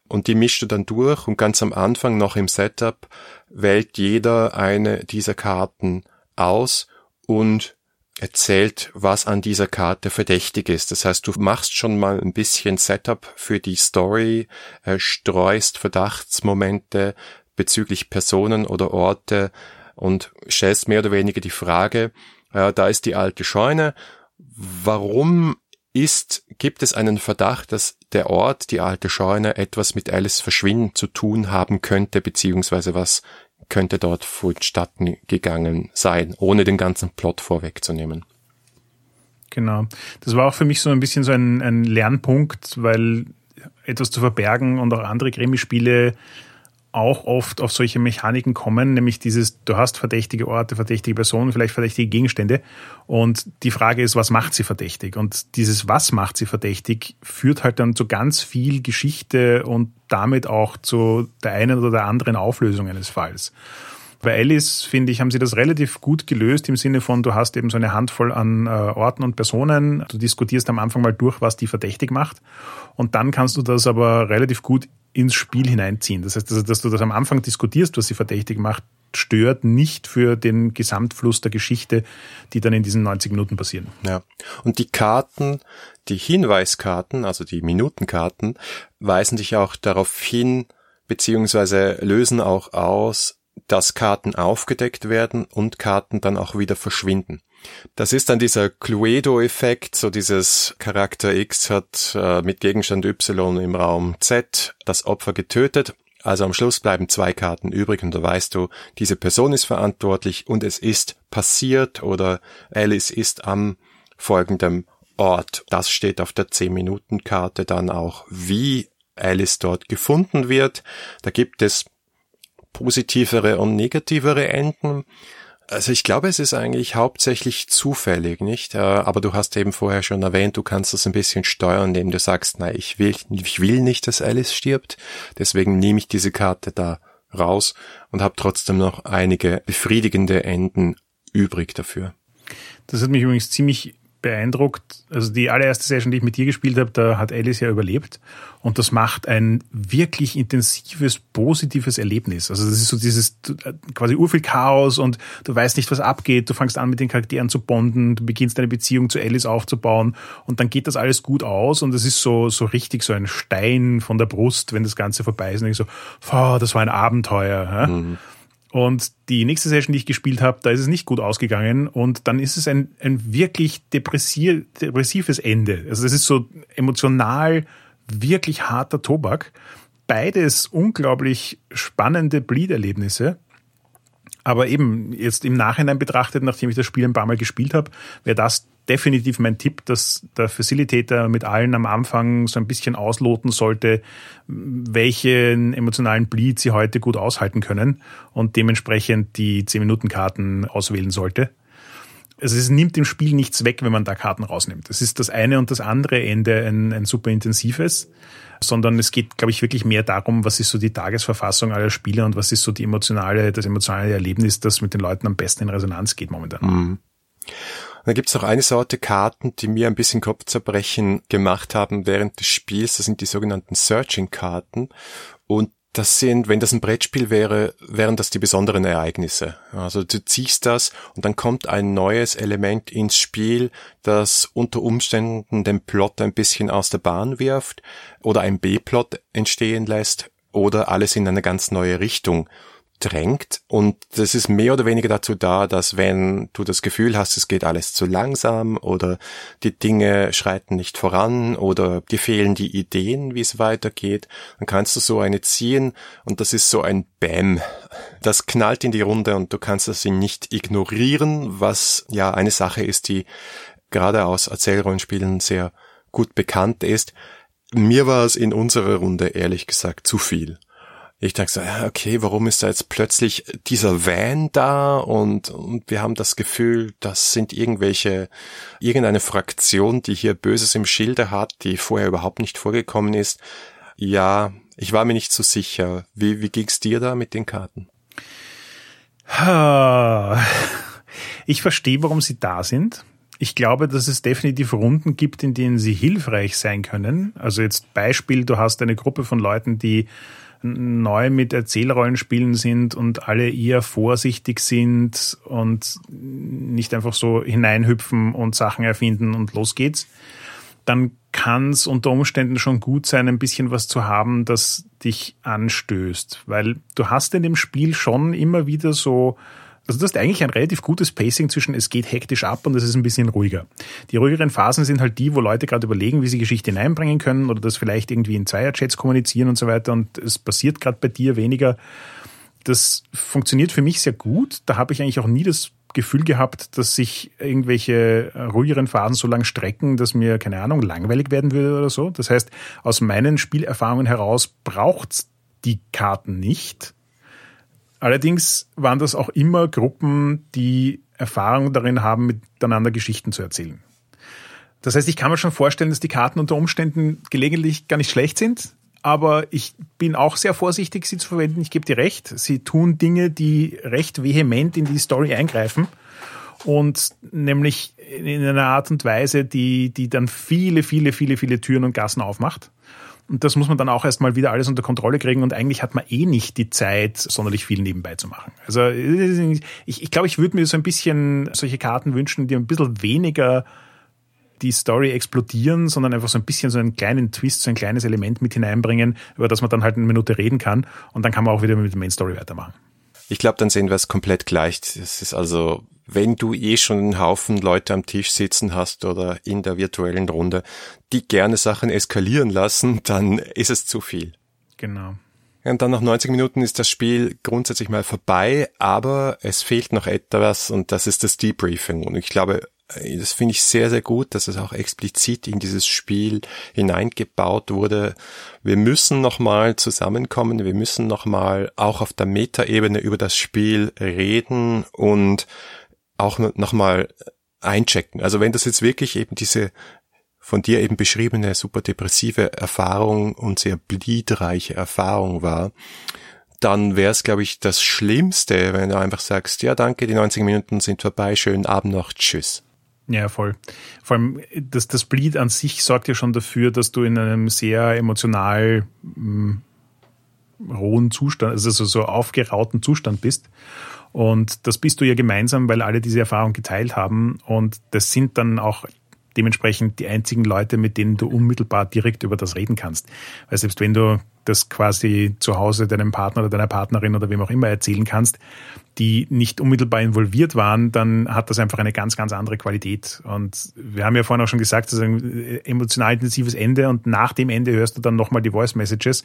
und die mischst du dann durch und ganz am Anfang noch im Setup wählt jeder eine dieser Karten aus und erzählt, was an dieser Karte verdächtig ist. Das heißt, du machst schon mal ein bisschen Setup für die Story, äh, streust Verdachtsmomente bezüglich Personen oder Orte und stellst mehr oder weniger die Frage, äh, da ist die alte Scheune, warum ist, gibt es einen Verdacht, dass der Ort, die alte Scheune, etwas mit Alice Verschwinden zu tun haben könnte, beziehungsweise was könnte dort vonstatten gegangen sein, ohne den ganzen Plot vorwegzunehmen. Genau. Das war auch für mich so ein bisschen so ein, ein Lernpunkt, weil etwas zu verbergen und auch andere Krimispiele auch oft auf solche Mechaniken kommen, nämlich dieses, du hast verdächtige Orte, verdächtige Personen, vielleicht verdächtige Gegenstände. Und die Frage ist, was macht sie verdächtig? Und dieses, was macht sie verdächtig, führt halt dann zu ganz viel Geschichte und damit auch zu der einen oder der anderen Auflösung eines Falls. Bei Alice, finde ich, haben sie das relativ gut gelöst im Sinne von, du hast eben so eine Handvoll an äh, Orten und Personen, du diskutierst am Anfang mal durch, was die verdächtig macht und dann kannst du das aber relativ gut ins Spiel hineinziehen. Das heißt, dass, dass du das am Anfang diskutierst, was sie verdächtig macht, stört nicht für den Gesamtfluss der Geschichte, die dann in diesen 90 Minuten passieren. Ja. Und die Karten, die Hinweiskarten, also die Minutenkarten, weisen dich auch darauf hin, beziehungsweise lösen auch aus, dass Karten aufgedeckt werden und Karten dann auch wieder verschwinden. Das ist dann dieser Cluedo-Effekt, so dieses Charakter X hat äh, mit Gegenstand Y im Raum Z das Opfer getötet also am Schluss bleiben zwei Karten übrig und da weißt du, diese Person ist verantwortlich und es ist passiert oder Alice ist am folgenden Ort. Das steht auf der 10-Minuten-Karte dann auch, wie Alice dort gefunden wird. Da gibt es positivere und negativere Enden. Also ich glaube, es ist eigentlich hauptsächlich zufällig, nicht? Äh, aber du hast eben vorher schon erwähnt, du kannst das ein bisschen steuern, indem du sagst, nein, ich will, ich will nicht, dass Alice stirbt. Deswegen nehme ich diese Karte da raus und habe trotzdem noch einige befriedigende Enden übrig dafür. Das hat mich übrigens ziemlich beeindruckt. Also die allererste Session, die ich mit dir gespielt habe, da hat Alice ja überlebt. Und das macht ein wirklich intensives, positives Erlebnis. Also das ist so dieses quasi urviel Chaos und du weißt nicht, was abgeht. Du fängst an, mit den Charakteren zu bonden. Du beginnst eine Beziehung zu Alice aufzubauen. Und dann geht das alles gut aus. Und es ist so, so richtig so ein Stein von der Brust, wenn das Ganze vorbei ist. Und ich so, oh, das war ein Abenteuer. Ja? Mhm. Und die nächste Session, die ich gespielt habe, da ist es nicht gut ausgegangen. Und dann ist es ein, ein wirklich depressives Ende. Also es ist so emotional wirklich harter Tobak. Beides unglaublich spannende Bleed-Erlebnisse. Aber eben jetzt im Nachhinein betrachtet, nachdem ich das Spiel ein paar Mal gespielt habe, wäre das definitiv mein Tipp, dass der Facilitator mit allen am Anfang so ein bisschen ausloten sollte, welchen emotionalen Bleed sie heute gut aushalten können und dementsprechend die 10-Minuten-Karten auswählen sollte. Also es nimmt dem Spiel nichts weg, wenn man da Karten rausnimmt. Es ist das eine und das andere Ende ein, ein super intensives, sondern es geht, glaube ich, wirklich mehr darum, was ist so die Tagesverfassung aller Spieler und was ist so die emotionale, das emotionale Erlebnis, das mit den Leuten am besten in Resonanz geht momentan. Mhm. Und dann gibt's noch eine Sorte Karten, die mir ein bisschen Kopfzerbrechen gemacht haben während des Spiels. Das sind die sogenannten Searching-Karten. Und das sind, wenn das ein Brettspiel wäre, wären das die besonderen Ereignisse. Also du ziehst das und dann kommt ein neues Element ins Spiel, das unter Umständen den Plot ein bisschen aus der Bahn wirft oder ein B-Plot entstehen lässt oder alles in eine ganz neue Richtung drängt. Und das ist mehr oder weniger dazu da, dass wenn du das Gefühl hast, es geht alles zu langsam oder die Dinge schreiten nicht voran oder dir fehlen die Ideen, wie es weitergeht, dann kannst du so eine ziehen und das ist so ein Bäm. Das knallt in die Runde und du kannst das nicht ignorieren, was ja eine Sache ist, die gerade aus Erzählrollenspielen sehr gut bekannt ist. Mir war es in unserer Runde ehrlich gesagt zu viel ich dachte so, ja, okay, warum ist da jetzt plötzlich dieser Van da und, und wir haben das Gefühl, das sind irgendwelche, irgendeine Fraktion, die hier Böses im Schilde hat, die vorher überhaupt nicht vorgekommen ist. Ja, ich war mir nicht so sicher. Wie, wie ging's dir da mit den Karten? Ich verstehe, warum sie da sind. Ich glaube, dass es definitiv Runden gibt, in denen sie hilfreich sein können. Also jetzt Beispiel, du hast eine Gruppe von Leuten, die neu mit Erzählrollenspielen sind und alle eher vorsichtig sind und nicht einfach so hineinhüpfen und Sachen erfinden und los geht's, dann kann es unter Umständen schon gut sein, ein bisschen was zu haben, das dich anstößt. Weil du hast in dem Spiel schon immer wieder so also du hast eigentlich ein relativ gutes Pacing zwischen es geht hektisch ab und es ist ein bisschen ruhiger. Die ruhigeren Phasen sind halt die, wo Leute gerade überlegen, wie sie Geschichte hineinbringen können oder das vielleicht irgendwie in Zweierchats kommunizieren und so weiter und es passiert gerade bei dir weniger. Das funktioniert für mich sehr gut. Da habe ich eigentlich auch nie das Gefühl gehabt, dass sich irgendwelche ruhigeren Phasen so lang strecken, dass mir, keine Ahnung, langweilig werden würde oder so. Das heißt, aus meinen Spielerfahrungen heraus braucht's die Karten nicht. Allerdings waren das auch immer Gruppen, die Erfahrung darin haben, miteinander Geschichten zu erzählen. Das heißt, ich kann mir schon vorstellen, dass die Karten unter Umständen gelegentlich gar nicht schlecht sind, aber ich bin auch sehr vorsichtig, sie zu verwenden. Ich gebe dir recht. Sie tun Dinge, die recht vehement in die Story eingreifen und nämlich in einer Art und Weise, die, die dann viele, viele, viele, viele Türen und Gassen aufmacht. Und das muss man dann auch erstmal wieder alles unter Kontrolle kriegen und eigentlich hat man eh nicht die Zeit, sonderlich viel nebenbei zu machen. Also ich, ich glaube, ich würde mir so ein bisschen solche Karten wünschen, die ein bisschen weniger die Story explodieren, sondern einfach so ein bisschen so einen kleinen Twist, so ein kleines Element mit hineinbringen, über das man dann halt eine Minute reden kann und dann kann man auch wieder mit der Main Story weitermachen. Ich glaube, dann sehen wir es komplett gleich. Es ist also, wenn du eh schon einen Haufen Leute am Tisch sitzen hast oder in der virtuellen Runde, die gerne Sachen eskalieren lassen, dann ist es zu viel. Genau. Und dann nach 90 Minuten ist das Spiel grundsätzlich mal vorbei, aber es fehlt noch etwas und das ist das Debriefing. Und ich glaube, das finde ich sehr, sehr gut, dass es auch explizit in dieses Spiel hineingebaut wurde. Wir müssen nochmal zusammenkommen, wir müssen nochmal auch auf der Metaebene über das Spiel reden und auch nochmal einchecken. Also wenn das jetzt wirklich eben diese von dir eben beschriebene super depressive Erfahrung und sehr bliedreiche Erfahrung war, dann wäre es, glaube ich, das Schlimmste, wenn du einfach sagst, ja danke, die 90 Minuten sind vorbei, schönen Abend noch, tschüss. Ja, voll. Vor allem, das, das Bleed an sich sorgt ja schon dafür, dass du in einem sehr emotional mh, hm, rohen Zustand, also so aufgerauten Zustand bist. Und das bist du ja gemeinsam, weil alle diese Erfahrung geteilt haben. Und das sind dann auch dementsprechend die einzigen Leute, mit denen du unmittelbar direkt über das reden kannst. Weil selbst wenn du das quasi zu Hause deinem Partner oder deiner Partnerin oder wem auch immer erzählen kannst, die nicht unmittelbar involviert waren, dann hat das einfach eine ganz, ganz andere Qualität. Und wir haben ja vorhin auch schon gesagt, das ist ein emotional intensives Ende und nach dem Ende hörst du dann nochmal die Voice Messages.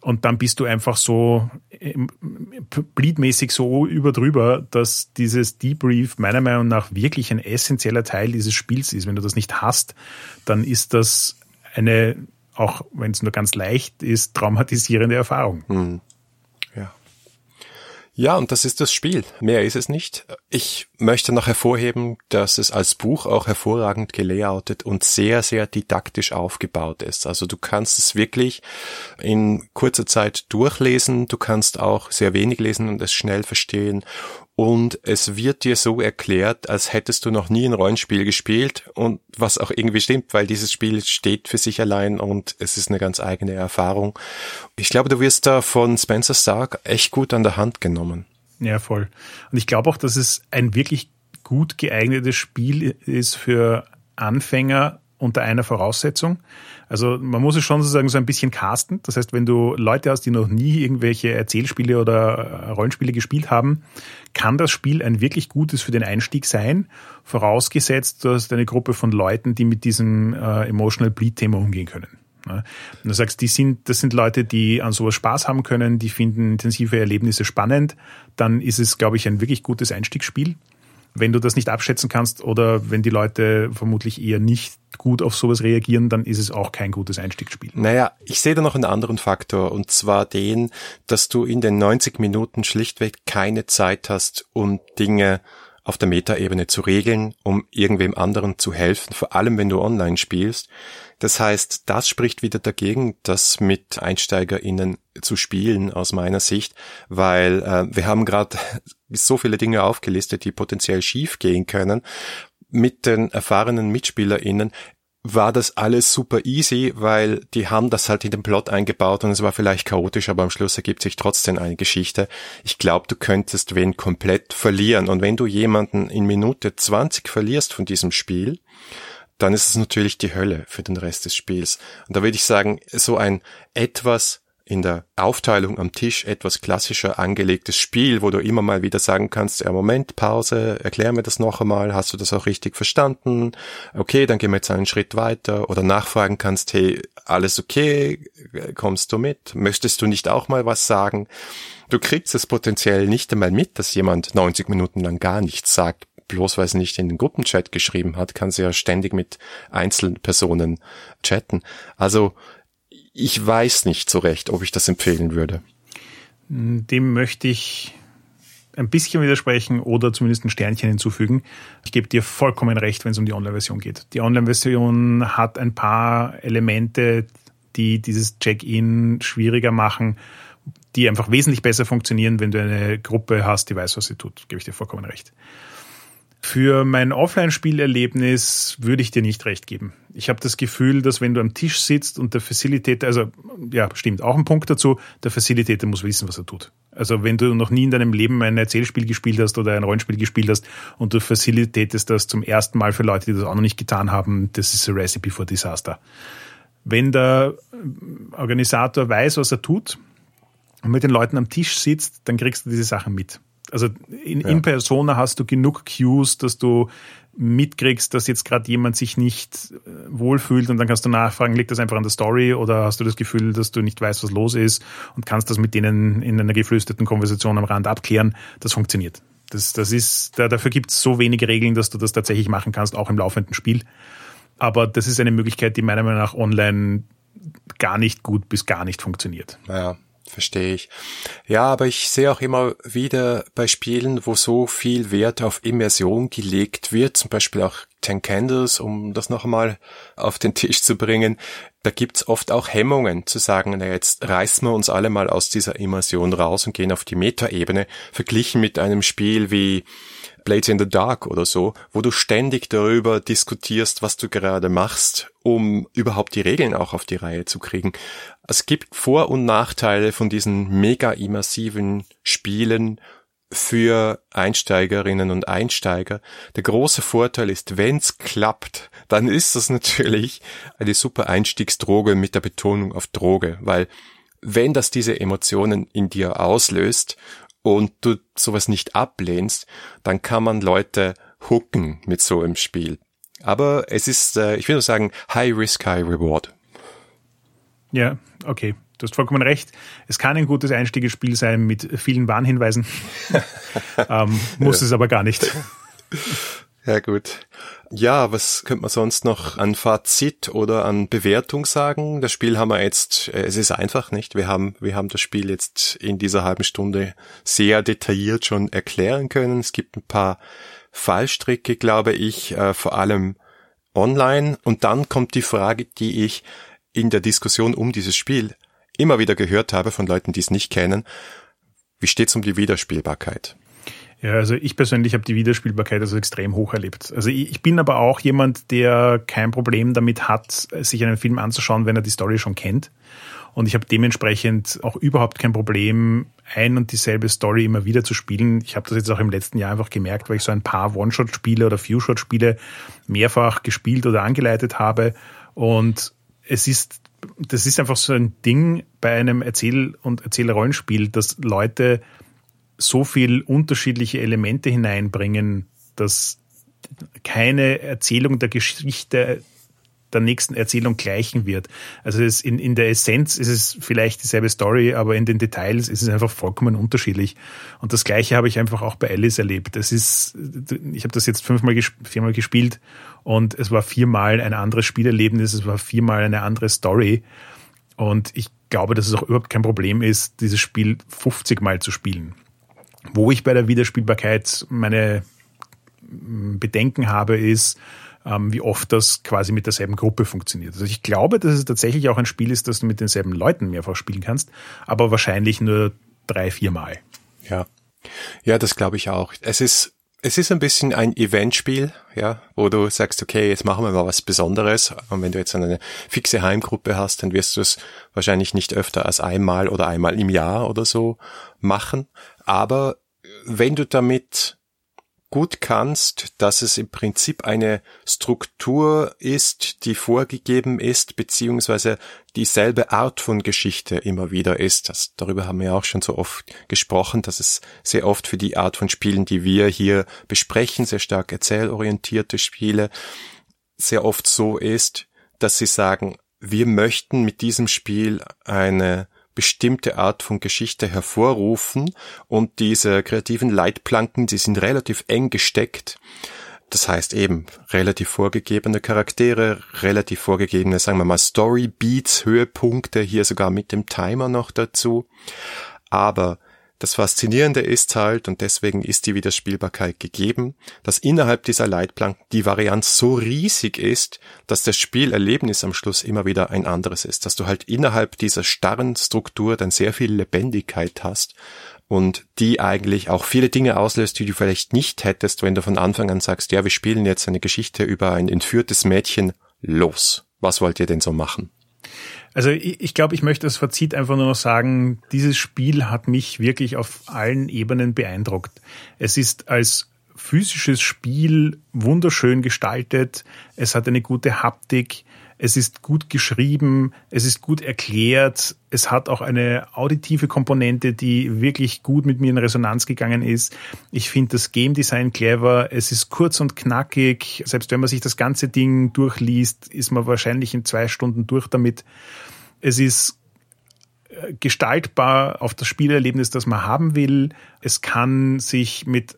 Und dann bist du einfach so bleedmäßig so überdrüber, dass dieses Debrief meiner Meinung nach wirklich ein essentieller Teil dieses Spiels ist. Wenn du das nicht hast, dann ist das eine, auch wenn es nur ganz leicht ist, traumatisierende Erfahrung. Hm. Ja, und das ist das Spiel. Mehr ist es nicht. Ich möchte noch hervorheben, dass es als Buch auch hervorragend gelayoutet und sehr, sehr didaktisch aufgebaut ist. Also du kannst es wirklich in kurzer Zeit durchlesen. Du kannst auch sehr wenig lesen und es schnell verstehen und es wird dir so erklärt, als hättest du noch nie ein Rollenspiel gespielt und was auch irgendwie stimmt, weil dieses Spiel steht für sich allein und es ist eine ganz eigene Erfahrung. Ich glaube, du wirst da von Spencer Stark echt gut an der Hand genommen. Ja, voll. Und ich glaube auch, dass es ein wirklich gut geeignetes Spiel ist für Anfänger unter einer Voraussetzung. Also man muss es schon sozusagen so ein bisschen casten. Das heißt, wenn du Leute hast, die noch nie irgendwelche Erzählspiele oder Rollenspiele gespielt haben, kann das Spiel ein wirklich gutes für den Einstieg sein, vorausgesetzt, du hast eine Gruppe von Leuten, die mit diesem äh, Emotional Bleed-Thema umgehen können. Und du sagst, die sind, das sind Leute, die an sowas Spaß haben können, die finden intensive Erlebnisse spannend, dann ist es, glaube ich, ein wirklich gutes Einstiegsspiel wenn du das nicht abschätzen kannst oder wenn die Leute vermutlich eher nicht gut auf sowas reagieren, dann ist es auch kein gutes Einstiegsspiel. Naja, ich sehe da noch einen anderen Faktor und zwar den, dass du in den 90 Minuten schlichtweg keine Zeit hast, um Dinge auf der Metaebene zu regeln, um irgendwem anderen zu helfen, vor allem wenn du online spielst. Das heißt, das spricht wieder dagegen, das mit EinsteigerInnen zu spielen, aus meiner Sicht, weil äh, wir haben gerade so viele Dinge aufgelistet, die potenziell schief gehen können. Mit den erfahrenen MitspielerInnen war das alles super easy, weil die haben das halt in den Plot eingebaut und es war vielleicht chaotisch, aber am Schluss ergibt sich trotzdem eine Geschichte. Ich glaube, du könntest wen komplett verlieren und wenn du jemanden in Minute 20 verlierst von diesem Spiel, dann ist es natürlich die Hölle für den Rest des Spiels. Und da würde ich sagen, so ein etwas in der Aufteilung am Tisch etwas klassischer angelegtes Spiel, wo du immer mal wieder sagen kannst, ja Moment, Pause, erklär mir das noch einmal, hast du das auch richtig verstanden? Okay, dann gehen wir jetzt einen Schritt weiter oder nachfragen kannst, hey, alles okay, kommst du mit? Möchtest du nicht auch mal was sagen? Du kriegst es potenziell nicht einmal mit, dass jemand 90 Minuten lang gar nichts sagt, bloß weil es nicht in den Gruppenchat geschrieben hat, kann sie ja ständig mit Einzelpersonen chatten. Also ich weiß nicht so recht, ob ich das empfehlen würde. Dem möchte ich ein bisschen widersprechen oder zumindest ein Sternchen hinzufügen. Ich gebe dir vollkommen recht, wenn es um die Online-Version geht. Die Online-Version hat ein paar Elemente, die dieses Check-in schwieriger machen, die einfach wesentlich besser funktionieren, wenn du eine Gruppe hast, die weiß, was sie tut. Gebe ich dir vollkommen recht. Für mein Offline-Spielerlebnis würde ich dir nicht recht geben. Ich habe das Gefühl, dass wenn du am Tisch sitzt und der Facilitator, also ja, stimmt, auch ein Punkt dazu, der Facilitator muss wissen, was er tut. Also wenn du noch nie in deinem Leben ein Erzählspiel gespielt hast oder ein Rollenspiel gespielt hast und du facilitatest das zum ersten Mal für Leute, die das auch noch nicht getan haben, das ist a recipe for disaster. Wenn der Organisator weiß, was er tut und mit den Leuten am Tisch sitzt, dann kriegst du diese Sachen mit. Also in, ja. in Persona hast du genug Cues, dass du mitkriegst, dass jetzt gerade jemand sich nicht äh, wohlfühlt und dann kannst du nachfragen, liegt das einfach an der Story oder hast du das Gefühl, dass du nicht weißt, was los ist und kannst das mit denen in einer geflüsterten Konversation am Rand abklären. Das funktioniert. Das, das ist, da, dafür gibt es so wenige Regeln, dass du das tatsächlich machen kannst, auch im laufenden Spiel. Aber das ist eine Möglichkeit, die meiner Meinung nach online gar nicht gut bis gar nicht funktioniert. Naja, verstehe ich. Ja, aber ich sehe auch immer wieder bei Spielen, wo so viel Wert auf Immersion gelegt wird, zum Beispiel auch Ten Candles, um das nochmal auf den Tisch zu bringen, da gibt's oft auch Hemmungen zu sagen, na jetzt reißen wir uns alle mal aus dieser Immersion raus und gehen auf die Metaebene, verglichen mit einem Spiel wie Blades in the Dark oder so, wo du ständig darüber diskutierst, was du gerade machst, um überhaupt die Regeln auch auf die Reihe zu kriegen. Es gibt Vor- und Nachteile von diesen mega immersiven Spielen für Einsteigerinnen und Einsteiger. Der große Vorteil ist, wenn's klappt, dann ist das natürlich eine super Einstiegsdroge mit der Betonung auf Droge, weil wenn das diese Emotionen in dir auslöst und du sowas nicht ablehnst, dann kann man Leute hooken mit so einem Spiel. Aber es ist, äh, ich würde sagen, High Risk, High Reward. Ja, okay. Du hast vollkommen recht. Es kann ein gutes Einstiegsspiel sein mit vielen Warnhinweisen. ähm, muss ja. es aber gar nicht. Ja, gut. Ja, was könnte man sonst noch an Fazit oder an Bewertung sagen? Das Spiel haben wir jetzt, äh, es ist einfach nicht. Wir haben, wir haben das Spiel jetzt in dieser halben Stunde sehr detailliert schon erklären können. Es gibt ein paar Fallstricke, glaube ich, äh, vor allem online. Und dann kommt die Frage, die ich in der Diskussion um dieses Spiel immer wieder gehört habe von Leuten, die es nicht kennen. Wie steht's um die Wiederspielbarkeit? Ja, also ich persönlich habe die Wiederspielbarkeit also extrem hoch erlebt. Also ich bin aber auch jemand, der kein Problem damit hat, sich einen Film anzuschauen, wenn er die Story schon kennt. Und ich habe dementsprechend auch überhaupt kein Problem, ein und dieselbe Story immer wieder zu spielen. Ich habe das jetzt auch im letzten Jahr einfach gemerkt, weil ich so ein paar One-Shot-Spiele oder Few-Shot-Spiele mehrfach gespielt oder angeleitet habe. Und es ist, das ist einfach so ein Ding bei einem Erzähl- und Erzählerrollenspiel, dass Leute so viel unterschiedliche Elemente hineinbringen, dass keine Erzählung der Geschichte der nächsten Erzählung gleichen wird. Also es in, in der Essenz ist es vielleicht dieselbe Story, aber in den Details ist es einfach vollkommen unterschiedlich. Und das Gleiche habe ich einfach auch bei Alice erlebt. Es ist, ich habe das jetzt fünfmal, viermal gespielt und es war viermal ein anderes Spielerlebnis, es war viermal eine andere Story. Und ich glaube, dass es auch überhaupt kein Problem ist, dieses Spiel 50 Mal zu spielen. Wo ich bei der Wiederspielbarkeit meine Bedenken habe, ist, wie oft das quasi mit derselben Gruppe funktioniert. Also ich glaube, dass es tatsächlich auch ein Spiel ist, das du mit denselben Leuten mehrfach spielen kannst, aber wahrscheinlich nur drei, vier Mal. Ja. Ja, das glaube ich auch. Es ist es ist ein bisschen ein Eventspiel, ja, wo du sagst, okay, jetzt machen wir mal was Besonderes. Und wenn du jetzt eine fixe Heimgruppe hast, dann wirst du es wahrscheinlich nicht öfter als einmal oder einmal im Jahr oder so machen. Aber wenn du damit gut kannst, dass es im Prinzip eine Struktur ist, die vorgegeben ist, beziehungsweise dieselbe Art von Geschichte immer wieder ist. Das, darüber haben wir auch schon so oft gesprochen, dass es sehr oft für die Art von Spielen, die wir hier besprechen, sehr stark erzählorientierte Spiele, sehr oft so ist, dass sie sagen, wir möchten mit diesem Spiel eine bestimmte Art von Geschichte hervorrufen und diese kreativen Leitplanken, die sind relativ eng gesteckt. Das heißt eben relativ vorgegebene Charaktere, relativ vorgegebene, sagen wir mal, Story Beats, Höhepunkte, hier sogar mit dem Timer noch dazu. Aber das Faszinierende ist halt, und deswegen ist die Wiederspielbarkeit gegeben, dass innerhalb dieser Leitplanken die Varianz so riesig ist, dass das Spielerlebnis am Schluss immer wieder ein anderes ist, dass du halt innerhalb dieser starren Struktur dann sehr viel Lebendigkeit hast und die eigentlich auch viele Dinge auslöst, die du vielleicht nicht hättest, wenn du von Anfang an sagst, ja, wir spielen jetzt eine Geschichte über ein entführtes Mädchen. Los. Was wollt ihr denn so machen? Also ich, ich glaube, ich möchte als Fazit einfach nur noch sagen, dieses Spiel hat mich wirklich auf allen Ebenen beeindruckt. Es ist als physisches Spiel wunderschön gestaltet, es hat eine gute Haptik, es ist gut geschrieben, es ist gut erklärt, es hat auch eine auditive Komponente, die wirklich gut mit mir in Resonanz gegangen ist. Ich finde das Game Design clever, es ist kurz und knackig, selbst wenn man sich das ganze Ding durchliest, ist man wahrscheinlich in zwei Stunden durch damit. Es ist äh, gestaltbar auf das Spielerlebnis, das man haben will. Es kann sich mit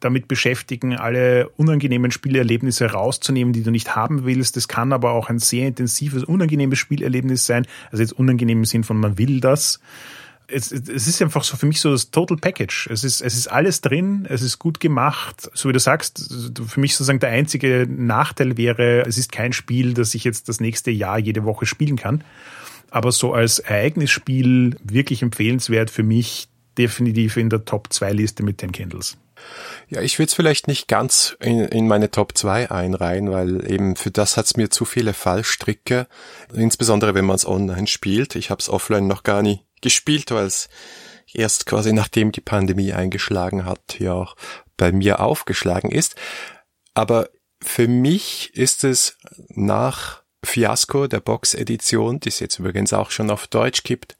damit beschäftigen, alle unangenehmen Spielerlebnisse rauszunehmen, die du nicht haben willst. Das kann aber auch ein sehr intensives, unangenehmes Spielerlebnis sein. Also jetzt unangenehm im Sinn von man will das. Es, es ist einfach so für mich so das Total Package. Es ist, es ist alles drin, es ist gut gemacht. So wie du sagst, für mich sozusagen der einzige Nachteil wäre, es ist kein Spiel, das ich jetzt das nächste Jahr jede Woche spielen kann. Aber so als Ereignisspiel wirklich empfehlenswert für mich definitiv in der Top 2 Liste mit den Candles. Ja, ich würde es vielleicht nicht ganz in, in meine Top 2 einreihen, weil eben für das hat's mir zu viele Fallstricke, insbesondere wenn man es online spielt. Ich habe es offline noch gar nie gespielt, weil es erst quasi nachdem die Pandemie eingeschlagen hat, ja auch bei mir aufgeschlagen ist. Aber für mich ist es nach Fiasco der Box-Edition, die es jetzt übrigens auch schon auf Deutsch gibt,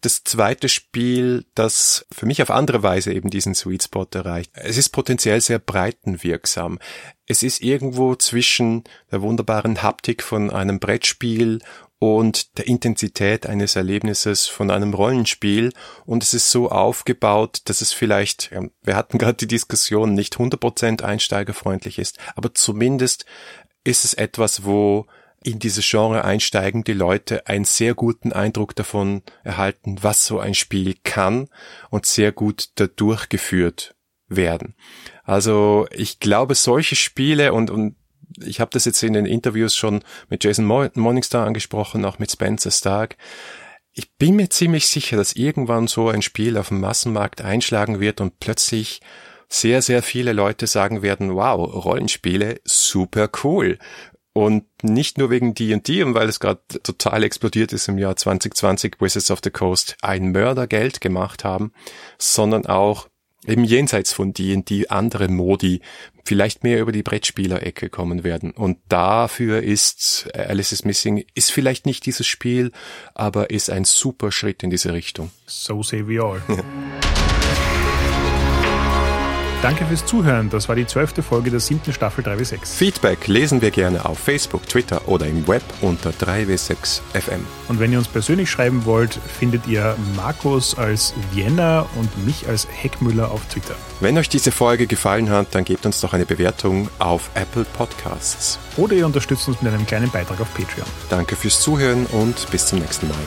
das zweite Spiel, das für mich auf andere Weise eben diesen Sweet Spot erreicht. Es ist potenziell sehr breitenwirksam. Es ist irgendwo zwischen der wunderbaren Haptik von einem Brettspiel und der Intensität eines Erlebnisses von einem Rollenspiel und es ist so aufgebaut, dass es vielleicht, wir hatten gerade die Diskussion, nicht 100% einsteigerfreundlich ist, aber zumindest ist es etwas, wo in dieses Genre einsteigen, die Leute einen sehr guten Eindruck davon erhalten, was so ein Spiel kann und sehr gut dadurch geführt werden. Also ich glaube, solche Spiele und, und ich habe das jetzt in den Interviews schon mit Jason Morningstar angesprochen, auch mit Spencer Stark. Ich bin mir ziemlich sicher, dass irgendwann so ein Spiel auf dem Massenmarkt einschlagen wird und plötzlich sehr, sehr viele Leute sagen werden, wow, Rollenspiele, super cool. Und nicht nur wegen D&D und weil es gerade total explodiert ist im Jahr 2020, Wizards of the Coast ein Mördergeld gemacht haben, sondern auch eben jenseits von D&D andere Modi vielleicht mehr über die Brettspielerecke kommen werden. Und dafür ist Alice is Missing, ist vielleicht nicht dieses Spiel, aber ist ein super Schritt in diese Richtung. So say we all. Danke fürs Zuhören. Das war die zwölfte Folge der siebten Staffel 3W6. Feedback lesen wir gerne auf Facebook, Twitter oder im Web unter 3W6FM. Und wenn ihr uns persönlich schreiben wollt, findet ihr Markus als Vienna und mich als Heckmüller auf Twitter. Wenn euch diese Folge gefallen hat, dann gebt uns doch eine Bewertung auf Apple Podcasts. Oder ihr unterstützt uns mit einem kleinen Beitrag auf Patreon. Danke fürs Zuhören und bis zum nächsten Mal.